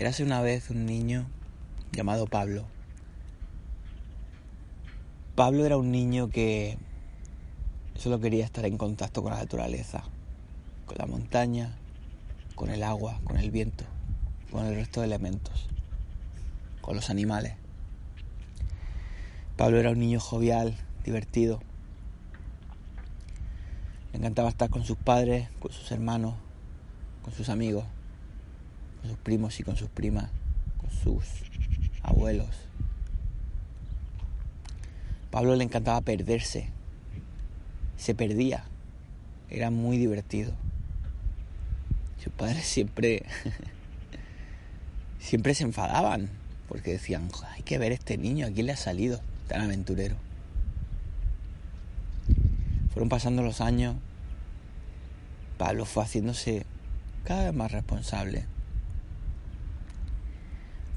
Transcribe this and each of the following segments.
Érase una vez un niño llamado Pablo. Pablo era un niño que solo quería estar en contacto con la naturaleza, con la montaña, con el agua, con el viento, con el resto de elementos, con los animales. Pablo era un niño jovial, divertido. Le encantaba estar con sus padres, con sus hermanos, con sus amigos con sus primos y con sus primas, con sus abuelos. Pablo le encantaba perderse, se perdía, era muy divertido. Sus padres siempre, siempre se enfadaban porque decían, hay que ver este niño, ¿a quién le ha salido tan aventurero? Fueron pasando los años, Pablo fue haciéndose cada vez más responsable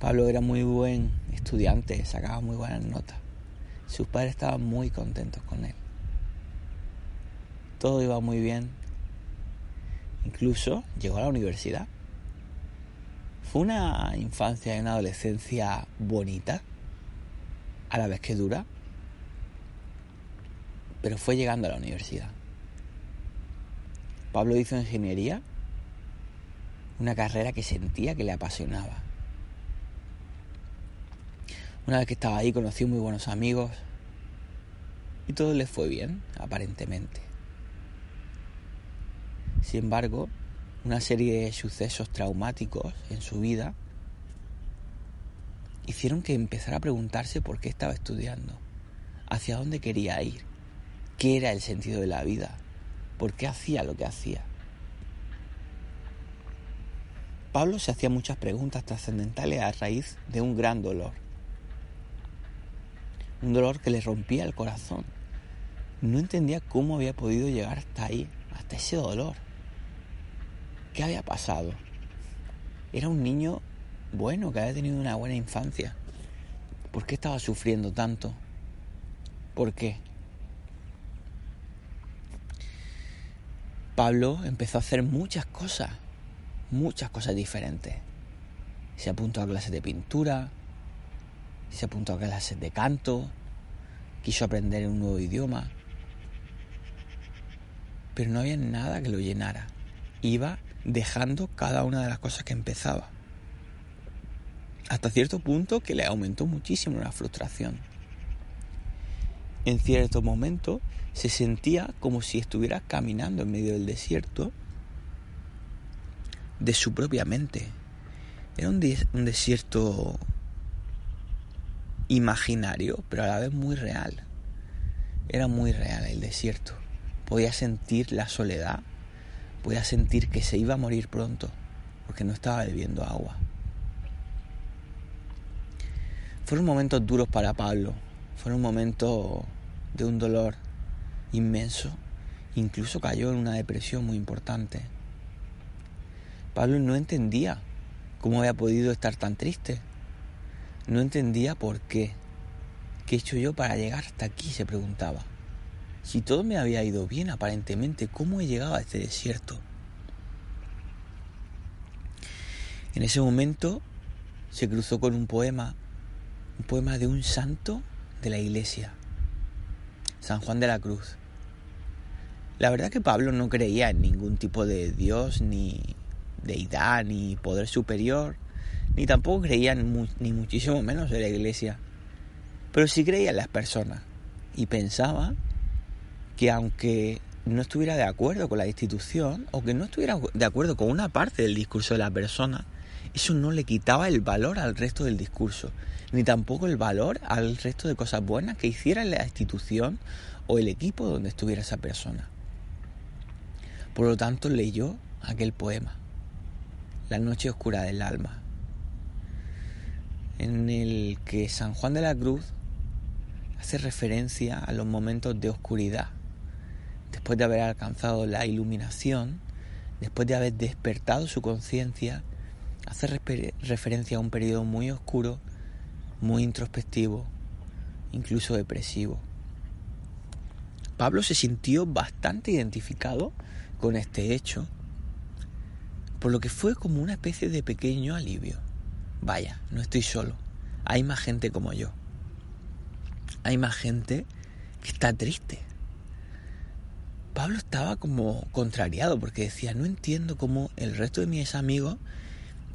Pablo era muy buen estudiante, sacaba muy buenas notas. Sus padres estaban muy contentos con él. Todo iba muy bien. Incluso llegó a la universidad. Fue una infancia y una adolescencia bonita, a la vez que dura, pero fue llegando a la universidad. Pablo hizo ingeniería, una carrera que sentía que le apasionaba. Una vez que estaba ahí conocí muy buenos amigos y todo le fue bien, aparentemente. Sin embargo, una serie de sucesos traumáticos en su vida hicieron que empezara a preguntarse por qué estaba estudiando, hacia dónde quería ir, qué era el sentido de la vida, por qué hacía lo que hacía. Pablo se hacía muchas preguntas trascendentales a raíz de un gran dolor un dolor que le rompía el corazón. No entendía cómo había podido llegar hasta ahí, hasta ese dolor. ¿Qué había pasado? Era un niño bueno, que había tenido una buena infancia. ¿Por qué estaba sufriendo tanto? ¿Por qué? Pablo empezó a hacer muchas cosas, muchas cosas diferentes. Se apuntó a clases de pintura, se apuntó a clases de canto, quiso aprender un nuevo idioma, pero no había nada que lo llenara. Iba dejando cada una de las cosas que empezaba. Hasta cierto punto que le aumentó muchísimo la frustración. En cierto momento se sentía como si estuviera caminando en medio del desierto de su propia mente. Era un, un desierto imaginario, pero a la vez muy real. Era muy real el desierto. Podía sentir la soledad, podía sentir que se iba a morir pronto, porque no estaba bebiendo agua. Fueron momentos duros para Pablo, fueron momentos de un dolor inmenso, incluso cayó en una depresión muy importante. Pablo no entendía cómo había podido estar tan triste, no entendía por qué. ¿Qué he hecho yo para llegar hasta aquí? se preguntaba. Si todo me había ido bien aparentemente, ¿cómo he llegado a este desierto? En ese momento se cruzó con un poema, un poema de un santo de la iglesia, San Juan de la Cruz. La verdad que Pablo no creía en ningún tipo de Dios, ni deidad, ni poder superior, ni tampoco creían ni muchísimo menos en la iglesia, pero sí creía en las personas. Y pensaba que aunque no estuviera de acuerdo con la institución o que no estuviera de acuerdo con una parte del discurso de la persona, eso no le quitaba el valor al resto del discurso, ni tampoco el valor al resto de cosas buenas que hiciera la institución o el equipo donde estuviera esa persona. Por lo tanto, leyó aquel poema la noche oscura del alma, en el que San Juan de la Cruz hace referencia a los momentos de oscuridad, después de haber alcanzado la iluminación, después de haber despertado su conciencia, hace referencia a un periodo muy oscuro, muy introspectivo, incluso depresivo. Pablo se sintió bastante identificado con este hecho, por lo que fue como una especie de pequeño alivio. Vaya, no estoy solo, hay más gente como yo. Hay más gente que está triste. Pablo estaba como contrariado porque decía, no entiendo cómo el resto de mis amigos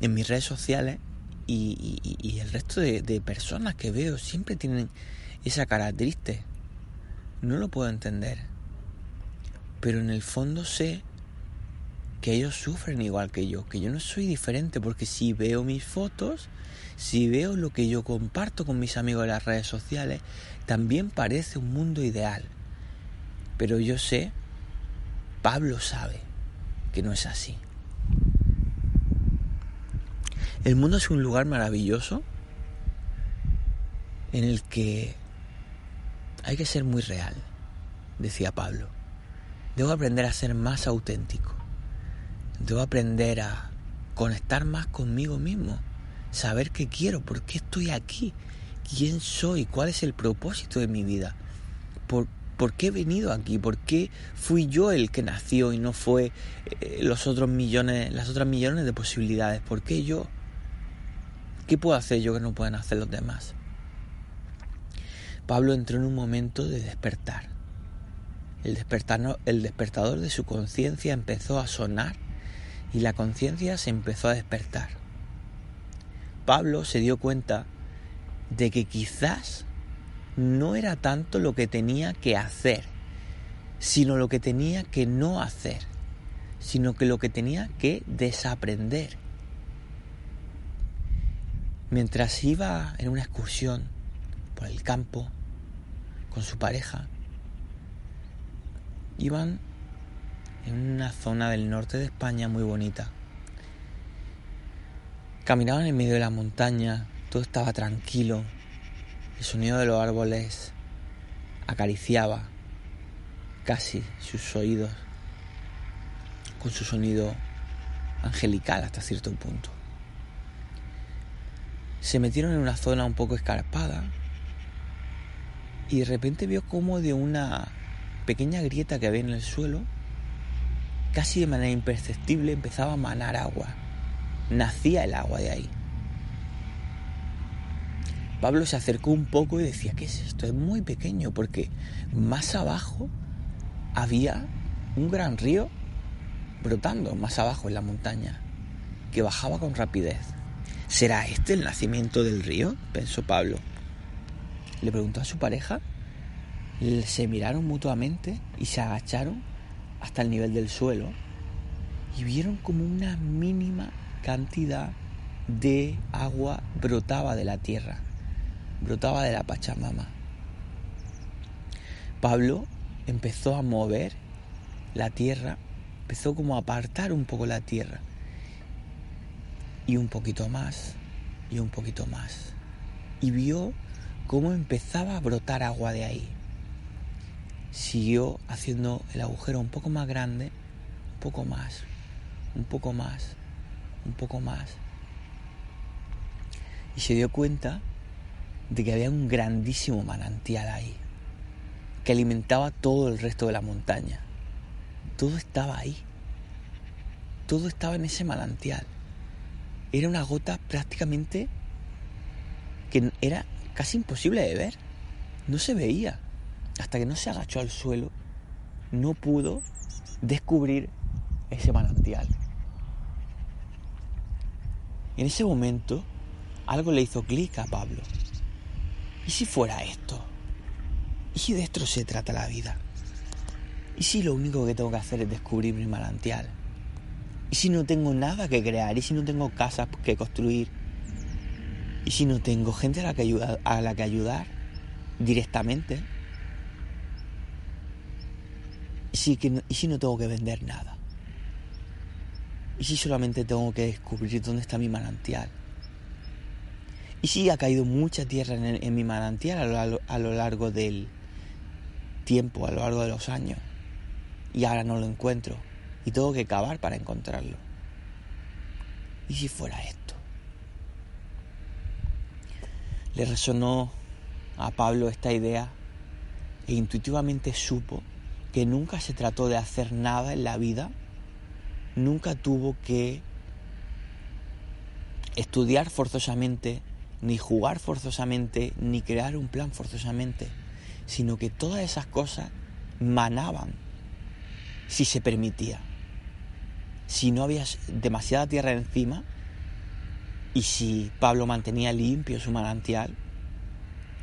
en mis redes sociales y, el resto de personas que veo siempre tienen esa cara triste. No lo puedo entender. Pero en el fondo sé que ellos sufren igual que yo, que yo no soy diferente porque si veo mis fotos, si veo lo que yo comparto con mis amigos en las redes sociales, también parece un mundo ideal. Pero yo sé, Pablo sabe que no es así. El mundo es un lugar maravilloso en el que hay que ser muy real, decía Pablo. Debo aprender a ser más auténtico. Debo aprender a conectar más conmigo mismo. Saber qué quiero, por qué estoy aquí, quién soy, cuál es el propósito de mi vida. Por, ¿Por qué he venido aquí? ¿Por qué fui yo el que nació y no fue eh, los otros millones, las otras millones de posibilidades? ¿Por qué yo? ¿Qué puedo hacer yo que no pueden hacer los demás? Pablo entró en un momento de despertar. El, el despertador de su conciencia empezó a sonar y la conciencia se empezó a despertar. Pablo se dio cuenta de que quizás no era tanto lo que tenía que hacer, sino lo que tenía que no hacer, sino que lo que tenía que desaprender. Mientras iba en una excursión por el campo, con su pareja. Iban en una zona del norte de España muy bonita. Caminaban en medio de la montaña, todo estaba tranquilo, el sonido de los árboles acariciaba casi sus oídos con su sonido angelical hasta cierto punto. Se metieron en una zona un poco escarpada, y de repente vio como de una pequeña grieta que había en el suelo, casi de manera imperceptible empezaba a manar agua. Nacía el agua de ahí. Pablo se acercó un poco y decía, ¿qué es esto? Es muy pequeño porque más abajo había un gran río brotando más abajo en la montaña, que bajaba con rapidez. ¿Será este el nacimiento del río? pensó Pablo le preguntó a su pareja, se miraron mutuamente y se agacharon hasta el nivel del suelo y vieron como una mínima cantidad de agua brotaba de la tierra, brotaba de la Pachamama. Pablo empezó a mover la tierra, empezó como a apartar un poco la tierra y un poquito más y un poquito más y vio cómo empezaba a brotar agua de ahí. Siguió haciendo el agujero un poco más grande, un poco más, un poco más, un poco más. Y se dio cuenta de que había un grandísimo manantial ahí, que alimentaba todo el resto de la montaña. Todo estaba ahí. Todo estaba en ese manantial. Era una gota prácticamente que era casi imposible de ver. No se veía. Hasta que no se agachó al suelo, no pudo descubrir ese manantial. En ese momento, algo le hizo clic a Pablo. ¿Y si fuera esto? ¿Y si de esto se trata la vida? ¿Y si lo único que tengo que hacer es descubrir mi manantial? ¿Y si no tengo nada que crear? ¿Y si no tengo casas que construir? ¿Y si no tengo gente a la que, a la que ayudar directamente? ¿Y si, ¿Y si no tengo que vender nada? ¿Y si solamente tengo que descubrir dónde está mi manantial? ¿Y si ha caído mucha tierra en, mi manantial a lo largo del tiempo, a lo largo de los años? Y ahora no lo encuentro. Y tengo que cavar para encontrarlo. ¿Y si fuera esto? Le resonó a Pablo esta idea e intuitivamente supo que nunca se trató de hacer nada en la vida, nunca tuvo que estudiar forzosamente, ni jugar forzosamente, ni crear un plan forzosamente, sino que todas esas cosas manaban si se permitía. Si no había demasiada tierra encima y si Pablo mantenía limpio su manantial,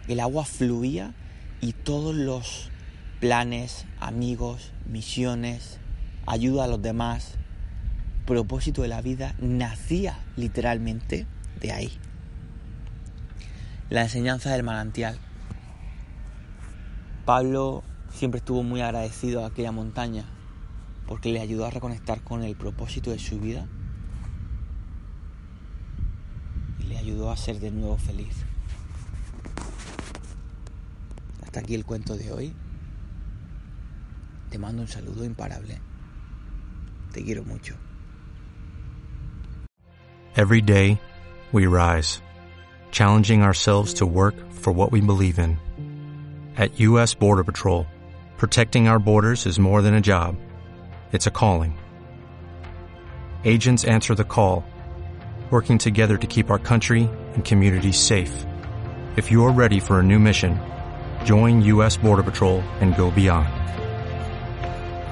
el agua fluía y todos los planes, amigos, misiones, ayuda a los demás, propósito de la vida nacía literalmente de ahí. La enseñanza del manantial. Pablo siempre estuvo muy agradecido a aquella montaña porque le ayudó a reconectar con el propósito de su vida y le ayudó a ser de nuevo feliz. Hasta aquí el cuento de hoy. Te mando un saludo imparable. Te quiero mucho. Every day, we rise, challenging ourselves to work for what we believe in. At U.S. Border Patrol, protecting our borders is more than a job, it's a calling. Agents answer the call, working together to keep our country and communities safe. If you're ready for a new mission, join U.S. Border Patrol and go beyond.